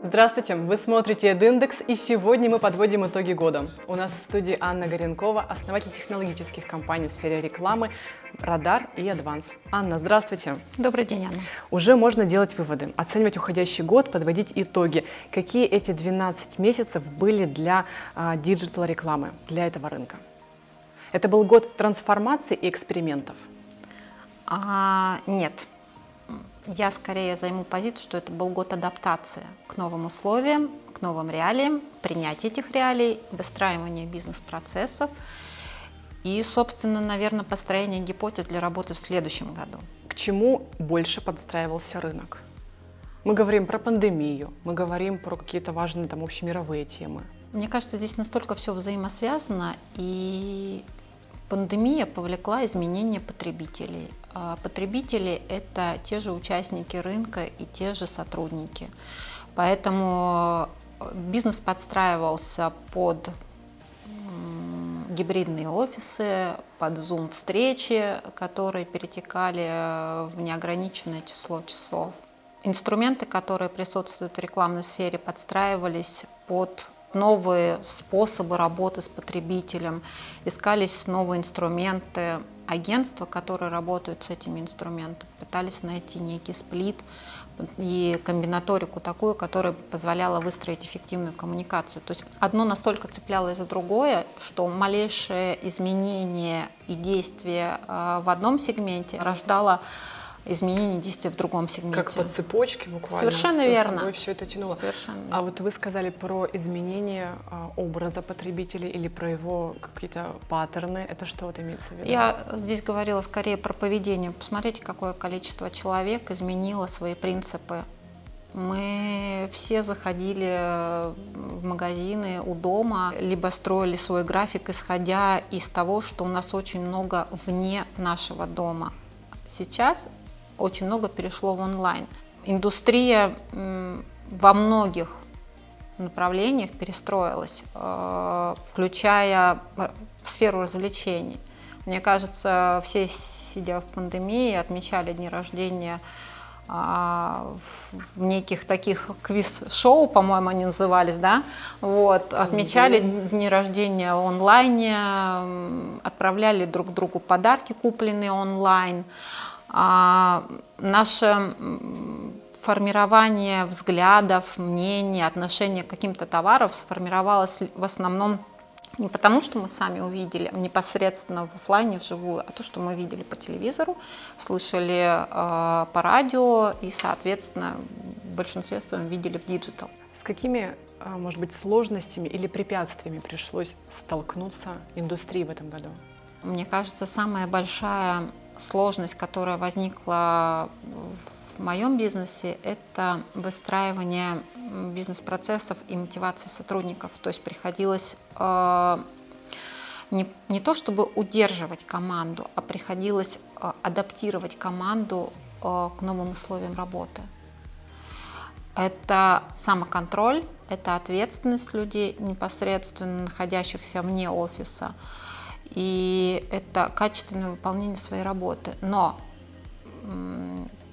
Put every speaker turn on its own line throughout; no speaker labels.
Здравствуйте, вы смотрите AdIndex, и сегодня мы подводим итоги года. У нас в студии Анна Горенкова, основатель технологических компаний в сфере рекламы «Радар» и «Адванс». Анна, здравствуйте.
Добрый день, Анна.
Уже можно делать выводы, оценивать уходящий год, подводить итоги. Какие эти 12 месяцев были для digital-рекламы, для этого рынка? Это был год трансформации и экспериментов?
А, нет, я скорее займу позицию, что это был год адаптации к новым условиям, к новым реалиям, принятия этих реалий, выстраивания бизнес-процессов и, собственно, наверное, построение гипотез для работы в следующем году.
К чему больше подстраивался рынок? Мы говорим про пандемию, мы говорим про какие-то важные там общемировые темы.
Мне кажется, здесь настолько все взаимосвязано, и Пандемия повлекла изменения потребителей. А потребители – это те же участники рынка и те же сотрудники. Поэтому бизнес подстраивался под гибридные офисы, под Zoom-встречи, которые перетекали в неограниченное число часов. Инструменты, которые присутствуют в рекламной сфере, подстраивались под новые способы работы с потребителем, искались новые инструменты. Агентства, которые работают с этими инструментами, пытались найти некий сплит и комбинаторику такую, которая позволяла выстроить эффективную коммуникацию. То есть одно настолько цеплялось за другое, что малейшее изменение и действие а, в одном сегменте рождало изменение действия в другом сегменте.
Как по цепочке буквально.
Совершенно верно.
Все это тянуло.
Совершенно.
А вот вы сказали про изменение а, образа потребителя или про его какие-то паттерны. Это что вот имеется в виду?
Я здесь говорила скорее про поведение. Посмотрите, какое количество человек изменило свои принципы мы все заходили в магазины у дома, либо строили свой график, исходя из того, что у нас очень много вне нашего дома. Сейчас очень много перешло в онлайн. Индустрия во многих направлениях перестроилась, э, включая э, сферу развлечений. Мне кажется, все, сидя в пандемии, отмечали дни рождения а, в неких таких квиз-шоу, по-моему, они назывались, да, вот, отмечали дни рождения онлайне, отправляли друг другу подарки, купленные онлайн, наше формирование взглядов, мнений, отношения к каким-то товарам сформировалось в основном не потому, что мы сами увидели непосредственно в офлайне, вживую, а то, что мы видели по телевизору, слышали э, по радио и, соответственно, в большинстве своем видели в digital.
С какими, а, может быть, сложностями или препятствиями пришлось столкнуться индустрии в этом году?
Мне кажется, самая большая сложность, которая возникла в моем бизнесе, это выстраивание бизнес-процессов и мотивации сотрудников. То есть приходилось э, не, не то чтобы удерживать команду, а приходилось э, адаптировать команду э, к новым условиям работы. Это самоконтроль, это ответственность людей, непосредственно находящихся вне офиса и это качественное выполнение своей работы. Но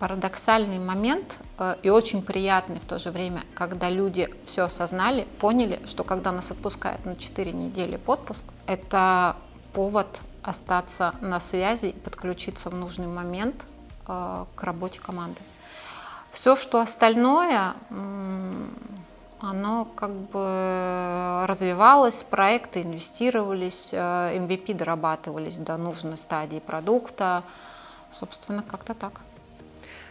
парадоксальный момент э, и очень приятный в то же время, когда люди все осознали, поняли, что когда нас отпускают на 4 недели в отпуск, это повод остаться на связи и подключиться в нужный момент э, к работе команды. Все, что остальное, оно как бы развивалось, проекты инвестировались, MVP э, дорабатывались до нужной стадии продукта. Собственно, как-то так.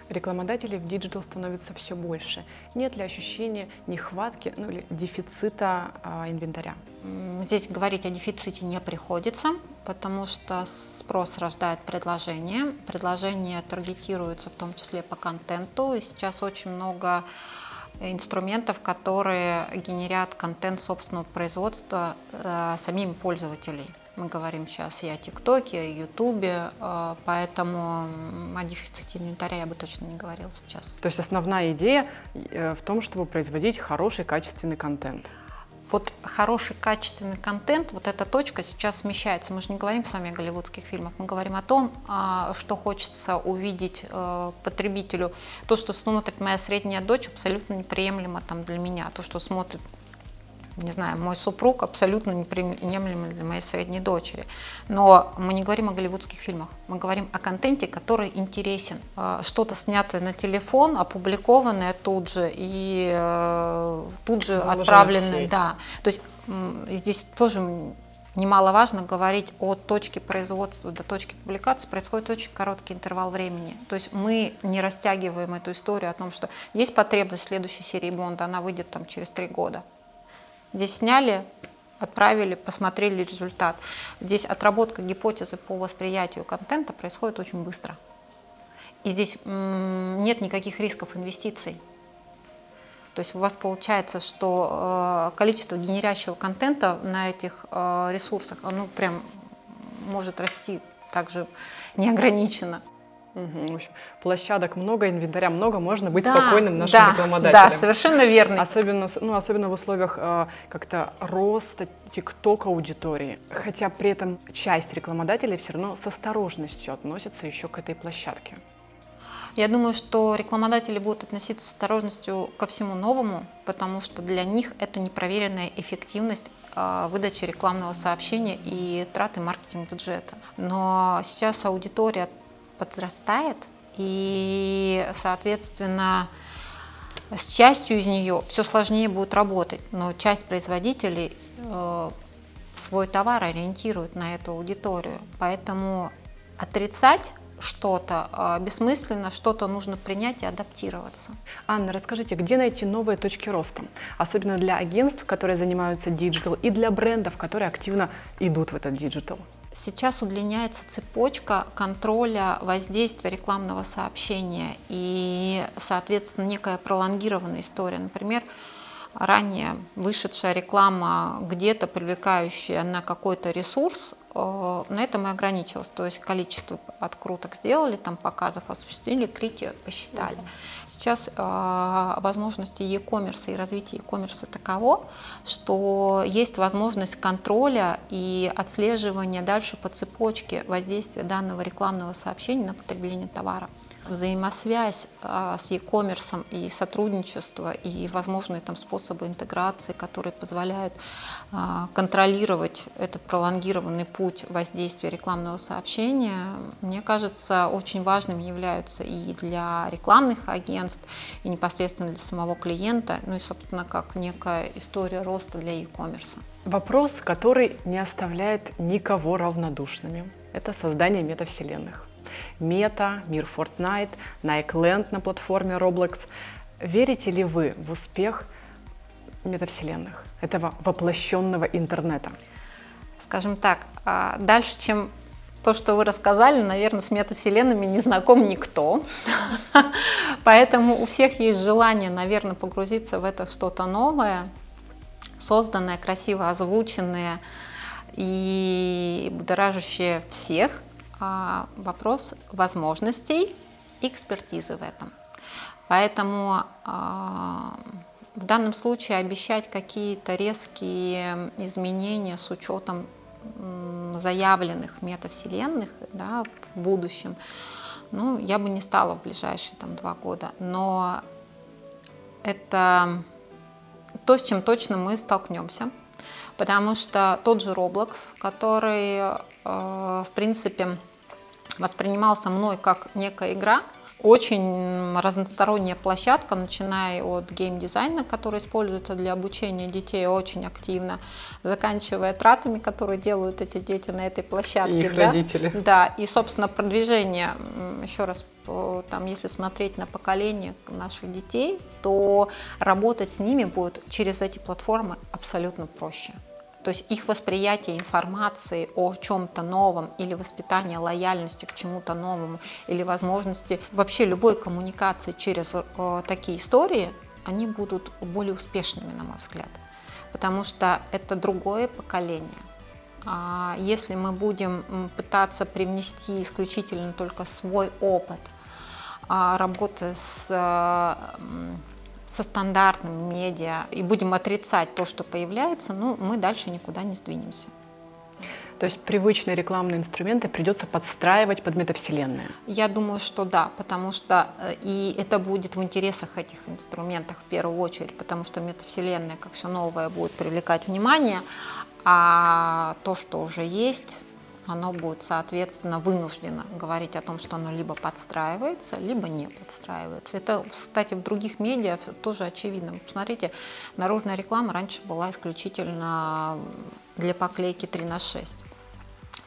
Рекламодателей в digital становится все больше. Нет ли ощущения нехватки ну, или дефицита а, инвентаря?
Здесь говорить о дефиците не приходится, потому что спрос рождает предложение. Предложение таргетируется в том числе по контенту. И сейчас очень много инструментов, которые генерят контент собственного производства э, самим пользователей. Мы говорим сейчас и о ТикТоке, и о Ютубе, э, поэтому о дефиците инвентаря я бы точно не говорила сейчас.
То есть основная идея э, в том, чтобы производить хороший, качественный контент?
Вот хороший качественный контент, вот эта точка сейчас смещается. Мы же не говорим с вами о голливудских фильмах, мы говорим о том, а, что хочется увидеть э, потребителю. То, что смотрит моя средняя дочь, абсолютно неприемлемо там для меня. То, что смотрит не знаю, мой супруг абсолютно неприемлемый для моей средней дочери. Но мы не говорим о голливудских фильмах, мы говорим о контенте, который интересен. А, что-то снятое на телефон, опубликованное тут же и э, тут же Выложено отправленное. Да. То есть здесь тоже немаловажно говорить о точке производства до точки публикации происходит очень короткий интервал времени. То есть мы не растягиваем эту историю о том, что есть потребность следующей серии Бонда, она выйдет там через три года. Здесь сняли, отправили, посмотрели результат. Здесь отработка гипотезы по восприятию контента происходит очень быстро. И здесь нет никаких рисков инвестиций. То есть у вас получается, что э, количество генерящего контента на этих э, ресурсах, оно прям может расти также неограниченно.
Угу. В общем, площадок много, инвентаря много, можно быть да, спокойным нашим
да,
рекламодателем.
Да, совершенно верно.
Особенно, ну, особенно в условиях э, как-то роста тикток аудитории. Хотя при этом часть рекламодателей все равно с осторожностью относится еще к этой площадке.
Я думаю, что рекламодатели будут относиться с осторожностью ко всему новому, потому что для них это непроверенная эффективность э, выдачи рекламного сообщения и траты маркетинг бюджета. Но сейчас аудитория подрастает, и, соответственно, с частью из нее все сложнее будет работать, но часть производителей э, свой товар ориентирует на эту аудиторию. Поэтому отрицать что-то э, бессмысленно, что-то нужно принять и адаптироваться.
Анна, расскажите, где найти новые точки роста, особенно для агентств, которые занимаются digital, и для брендов, которые активно идут в этот digital?
Сейчас удлиняется цепочка контроля воздействия рекламного сообщения и, соответственно, некая пролонгированная история. Например, ранее вышедшая реклама, где-то привлекающая на какой-то ресурс, э, на этом и ограничилась. То есть количество откруток сделали, там показов осуществили, клики посчитали. Сейчас э, возможности e-commerce и развитие e-commerce таково, что есть возможность контроля и отслеживания дальше по цепочке воздействия данного рекламного сообщения на потребление товара взаимосвязь а, с e-commerce и сотрудничество и возможные там способы интеграции, которые позволяют а, контролировать этот пролонгированный путь воздействия рекламного сообщения, мне кажется, очень важными являются и для рекламных агентств, и непосредственно для самого клиента, ну и, собственно, как некая история роста для e-commerce.
Вопрос, который не оставляет никого равнодушными. Это создание метавселенных. Мета, мир Fortnite, Nike Land на платформе Roblox. Верите ли вы в успех метавселенных, этого воплощенного интернета?
Скажем так, а, дальше, чем то, что вы рассказали, наверное, с метавселенными не знаком никто. Поэтому у всех есть желание, наверное, погрузиться в это что-то новое, созданное, красиво озвученное и будоражащее всех вопрос возможностей экспертизы в этом. Поэтому а, в данном случае обещать какие-то резкие изменения с учетом заявленных метавселенных да, в будущем, ну, я бы не стала в ближайшие там, два года. Но это то, с чем точно мы столкнемся. Потому что тот же Roblox, который, э, в принципе, воспринимался мной как некая игра, очень разносторонняя площадка, начиная от геймдизайна, который используется для обучения детей очень активно, заканчивая тратами, которые делают эти дети на этой площадке. И
их да? родители.
Да, и, собственно, продвижение, еще раз, там, если смотреть на поколение наших детей, то работать с ними будет через эти платформы абсолютно проще. То есть их восприятие информации о чем-то новом или воспитание лояльности к чему-то новому или возможности вообще любой коммуникации через э, такие истории, они будут более успешными, на мой взгляд. Потому что это другое поколение. А если мы будем пытаться привнести исключительно только свой опыт а, работы с со стандартным медиа и будем отрицать то, что появляется, ну, мы дальше никуда не сдвинемся.
То есть привычные рекламные инструменты придется подстраивать под метавселенную?
Я думаю, что да, потому что э, и это будет в интересах этих инструментов в первую очередь, потому что метавселенная, как все новое, будет привлекать внимание, а то, что уже есть, оно будет, соответственно, вынуждено говорить о том, что оно либо подстраивается, либо не подстраивается. Это, кстати, в других медиа тоже очевидно. Посмотрите, наружная реклама раньше была исключительно для поклейки 3 на 6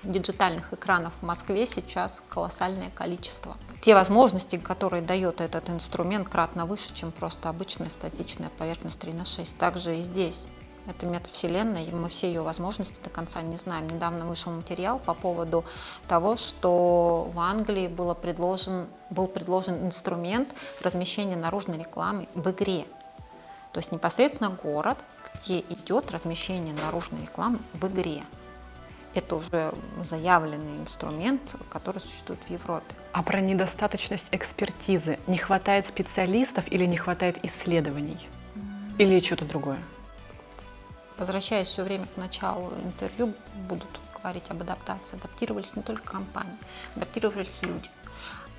диджитальных экранов в Москве сейчас колоссальное количество. Те возможности, которые дает этот инструмент, кратно выше, чем просто обычная статичная поверхность 3 на 6. Также и здесь. Это метавселенная, и мы все ее возможности до конца не знаем. Недавно вышел материал по поводу того, что в Англии было предложен, был предложен инструмент размещения наружной рекламы в игре. То есть непосредственно город, где идет размещение наружной рекламы в игре. Это уже заявленный инструмент, который существует в Европе.
А про недостаточность экспертизы не хватает специалистов или не хватает исследований? Или что-то другое?
Возвращаясь все время к началу интервью, будут говорить об адаптации. Адаптировались не только компании, адаптировались люди.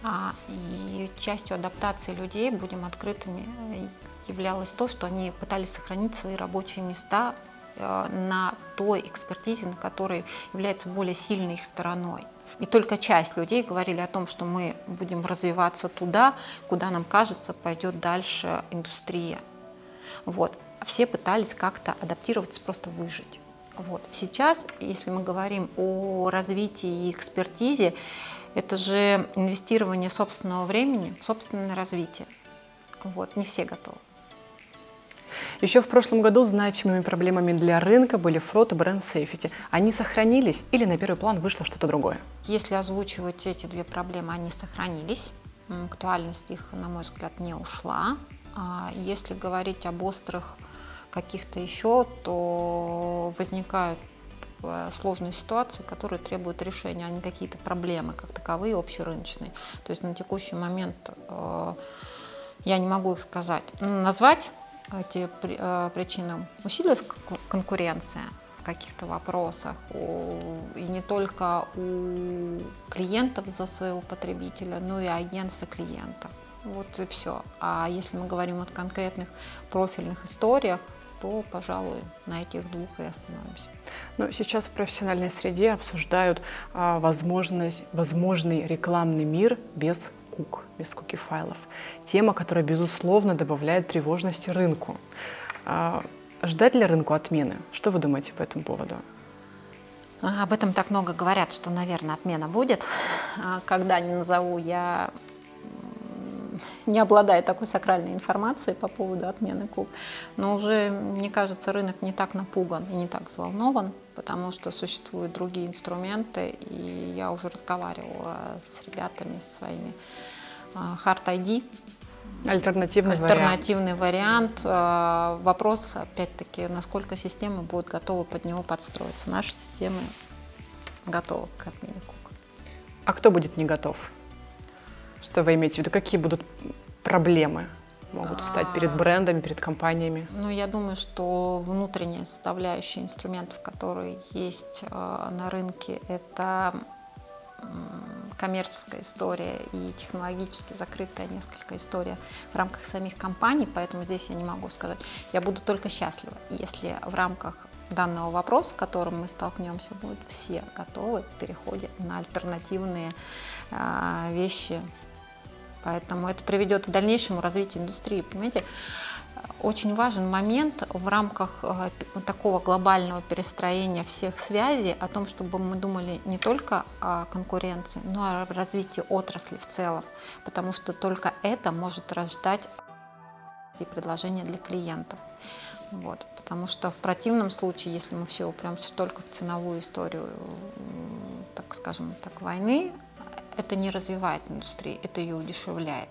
А, и частью адаптации людей, будем открытыми, являлось то, что они пытались сохранить свои рабочие места Э, на той экспертизе, на которой является более сильной их стороной. И только часть людей говорили о том, что мы будем развиваться туда, куда нам кажется пойдет дальше индустрия. Вот. Все пытались как-то адаптироваться, просто выжить. Вот. Сейчас, если мы говорим о развитии и экспертизе, это же инвестирование собственного времени, собственное развитие. Вот. Не все готовы.
Еще в прошлом году значимыми проблемами для рынка были фрод и бренд сейфити. Они сохранились или на первый план вышло что-то другое?
Если озвучивать эти две проблемы, они сохранились. Актуальность их, на мой взгляд, не ушла. А если говорить об острых каких-то еще, то возникают э, сложные ситуации, которые требуют решения, а не какие-то проблемы, как таковые, общерыночные. То есть на текущий момент э, я не могу их сказать. Назвать эти э, причины усилилась конкуренция в каких-то вопросах, и не только у клиентов за своего потребителя, но и агентства клиентов. Вот и все. А если мы говорим о конкретных профильных историях, то, пожалуй, на этих двух и остановимся.
Но сейчас в профессиональной среде обсуждают а, возможность, возможный рекламный мир без кук, без куки-файлов. Тема, которая, безусловно, добавляет тревожности рынку. А, ждать ли рынку отмены? Что вы думаете по этому поводу?
Об этом так много говорят, что, наверное, отмена будет. А, когда не назову, я не обладаю такой сакральной информацией по поводу отмены КУК. Но уже, мне кажется, рынок не так напуган и не так взволнован, потому что существуют другие инструменты, и я уже разговаривала с ребятами, со своими а, Hard ID,
Альтернативный,
Альтернативный вариант. вариант. А, вопрос, опять-таки, насколько системы будут готовы под него подстроиться. Наши системы готовы к отмене КУК.
А кто будет не готов? Что вы имеете в виду? Какие будут проблемы могут встать перед а. брендами, перед компаниями?
Ну, я думаю, что внутренняя составляющая инструментов, которые есть э, на рынке, это коммерческая история и технологически закрытая несколько история в рамках самих компаний, поэтому здесь я не могу сказать. Я буду только счастлива, если в рамках данного вопроса, с которым мы столкнемся, будут все готовы к переходе на альтернативные э, вещи Поэтому это приведет к дальнейшему развитию индустрии. Понимаете, очень важен момент в рамках э, такого глобального перестроения всех связей о том, чтобы мы думали не только о конкуренции, но и о развитии отрасли в целом, потому что только это может рождать предложения для клиентов. Вот, потому что в противном случае, если мы все упремся только в ценовую историю, так скажем, так, войны, это не развивает индустрию, это ее удешевляет.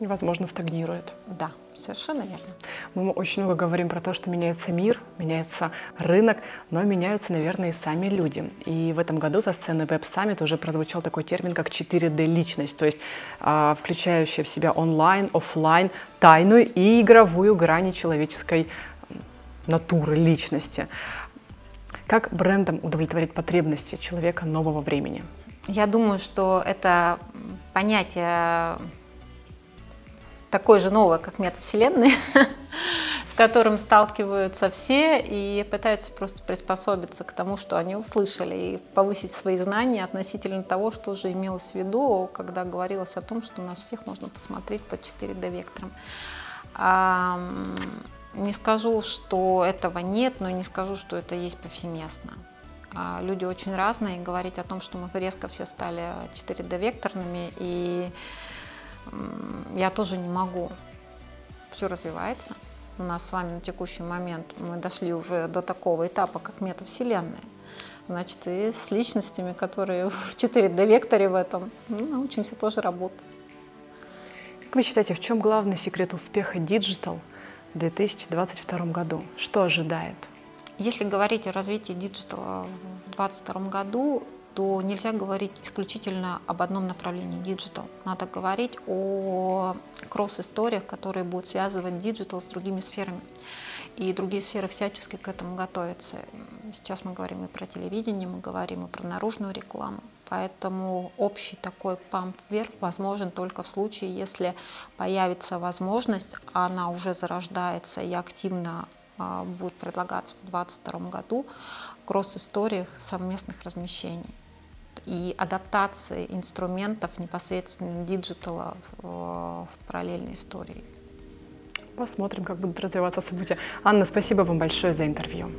Возможно, стагнирует.
Да, совершенно верно.
Мы очень много говорим про то, что меняется мир, меняется рынок, но меняются, наверное, и сами люди. И в этом году со сцены Web Summit уже прозвучал такой термин, как 4D-личность, то есть э, включающая в себя онлайн, офлайн, тайную и игровую грани человеческой натуры, личности. Как брендам удовлетворить потребности человека нового времени?
Я думаю, что это понятие такое же новое, как метавселенная, с которым сталкиваются все и пытаются просто приспособиться к тому, что они услышали, и повысить свои знания относительно того, что же имелось в виду, когда говорилось о том, что нас всех можно посмотреть под 4D-вектором. Не скажу, что этого нет, но не скажу, что это есть повсеместно. А, люди очень разные, и говорить о том, что мы резко все стали 4D-векторными, и я тоже не могу. Все развивается. У нас с вами на текущий момент мы дошли уже до такого этапа, как метавселенная. Значит, и с личностями, которые в 4D-векторе в этом, ну, научимся тоже работать.
Как вы считаете, в чем главный секрет успеха Digital в 2022 году? Что ожидает?
Если говорить о развитии диджитала в 2022 году, то нельзя говорить исключительно об одном направлении digital. Надо говорить о кросс-историях, которые будут связывать digital с другими сферами. И другие сферы всячески к этому готовятся. Сейчас мы говорим и про телевидение, мы говорим и про наружную рекламу. Поэтому общий такой pump вверх возможен только в случае, если появится возможность, она уже зарождается и активно будет предлагаться в 2022 году, кросс-историях совместных размещений и адаптации инструментов непосредственно диджитала в, в параллельной истории.
Посмотрим, как будут развиваться события. Анна, спасибо вам большое за интервью.